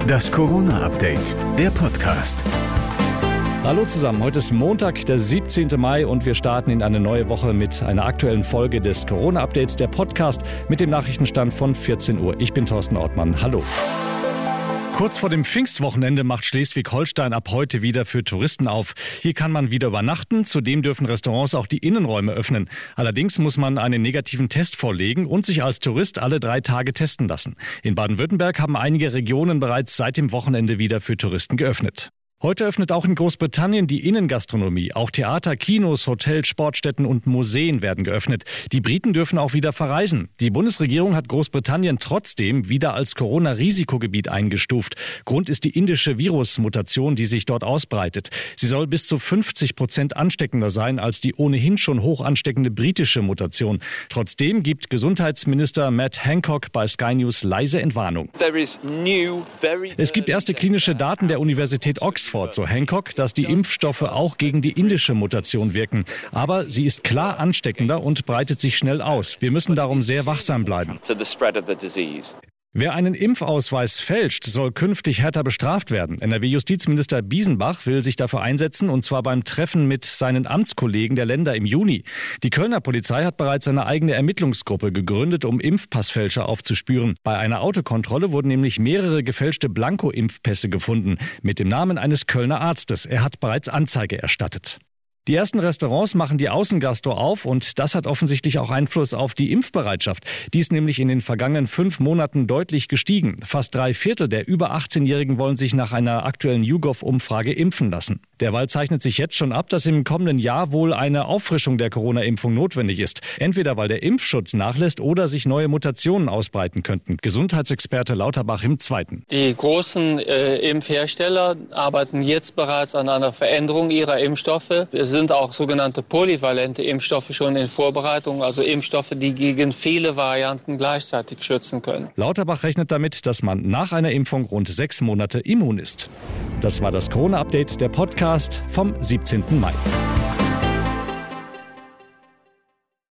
Das Corona-Update, der Podcast. Hallo zusammen, heute ist Montag, der 17. Mai und wir starten in eine neue Woche mit einer aktuellen Folge des Corona-Updates, der Podcast mit dem Nachrichtenstand von 14 Uhr. Ich bin Thorsten Ortmann. Hallo. Kurz vor dem Pfingstwochenende macht Schleswig-Holstein ab heute wieder für Touristen auf. Hier kann man wieder übernachten. Zudem dürfen Restaurants auch die Innenräume öffnen. Allerdings muss man einen negativen Test vorlegen und sich als Tourist alle drei Tage testen lassen. In Baden-Württemberg haben einige Regionen bereits seit dem Wochenende wieder für Touristen geöffnet. Heute öffnet auch in Großbritannien die Innengastronomie. Auch Theater, Kinos, Hotels, Sportstätten und Museen werden geöffnet. Die Briten dürfen auch wieder verreisen. Die Bundesregierung hat Großbritannien trotzdem wieder als Corona-Risikogebiet eingestuft. Grund ist die indische Virusmutation, die sich dort ausbreitet. Sie soll bis zu 50 Prozent ansteckender sein als die ohnehin schon hoch ansteckende britische Mutation. Trotzdem gibt Gesundheitsminister Matt Hancock bei Sky News leise Entwarnung. Es gibt erste klinische Daten der Universität Oxford Oxford, so Hancock, dass die Impfstoffe auch gegen die indische Mutation wirken. Aber sie ist klar ansteckender und breitet sich schnell aus. Wir müssen darum sehr wachsam bleiben. Wer einen Impfausweis fälscht, soll künftig härter bestraft werden. NRW-Justizminister Biesenbach will sich dafür einsetzen, und zwar beim Treffen mit seinen Amtskollegen der Länder im Juni. Die Kölner Polizei hat bereits eine eigene Ermittlungsgruppe gegründet, um Impfpassfälscher aufzuspüren. Bei einer Autokontrolle wurden nämlich mehrere gefälschte Blanko-Impfpässe gefunden, mit dem Namen eines Kölner Arztes. Er hat bereits Anzeige erstattet. Die ersten Restaurants machen die Außengastro auf und das hat offensichtlich auch Einfluss auf die Impfbereitschaft. Die ist nämlich in den vergangenen fünf Monaten deutlich gestiegen. Fast drei Viertel der über 18-Jährigen wollen sich nach einer aktuellen YouGov-Umfrage impfen lassen. Derweil zeichnet sich jetzt schon ab, dass im kommenden Jahr wohl eine Auffrischung der Corona-Impfung notwendig ist. Entweder weil der Impfschutz nachlässt oder sich neue Mutationen ausbreiten könnten. Gesundheitsexperte Lauterbach im Zweiten. Die großen äh, Impfhersteller arbeiten jetzt bereits an einer Veränderung ihrer Impfstoffe. Es sind auch sogenannte polyvalente Impfstoffe schon in Vorbereitung, also Impfstoffe, die gegen viele Varianten gleichzeitig schützen können. Lauterbach rechnet damit, dass man nach einer Impfung rund sechs Monate immun ist. Das war das Corona-Update, der Podcast vom 17. Mai.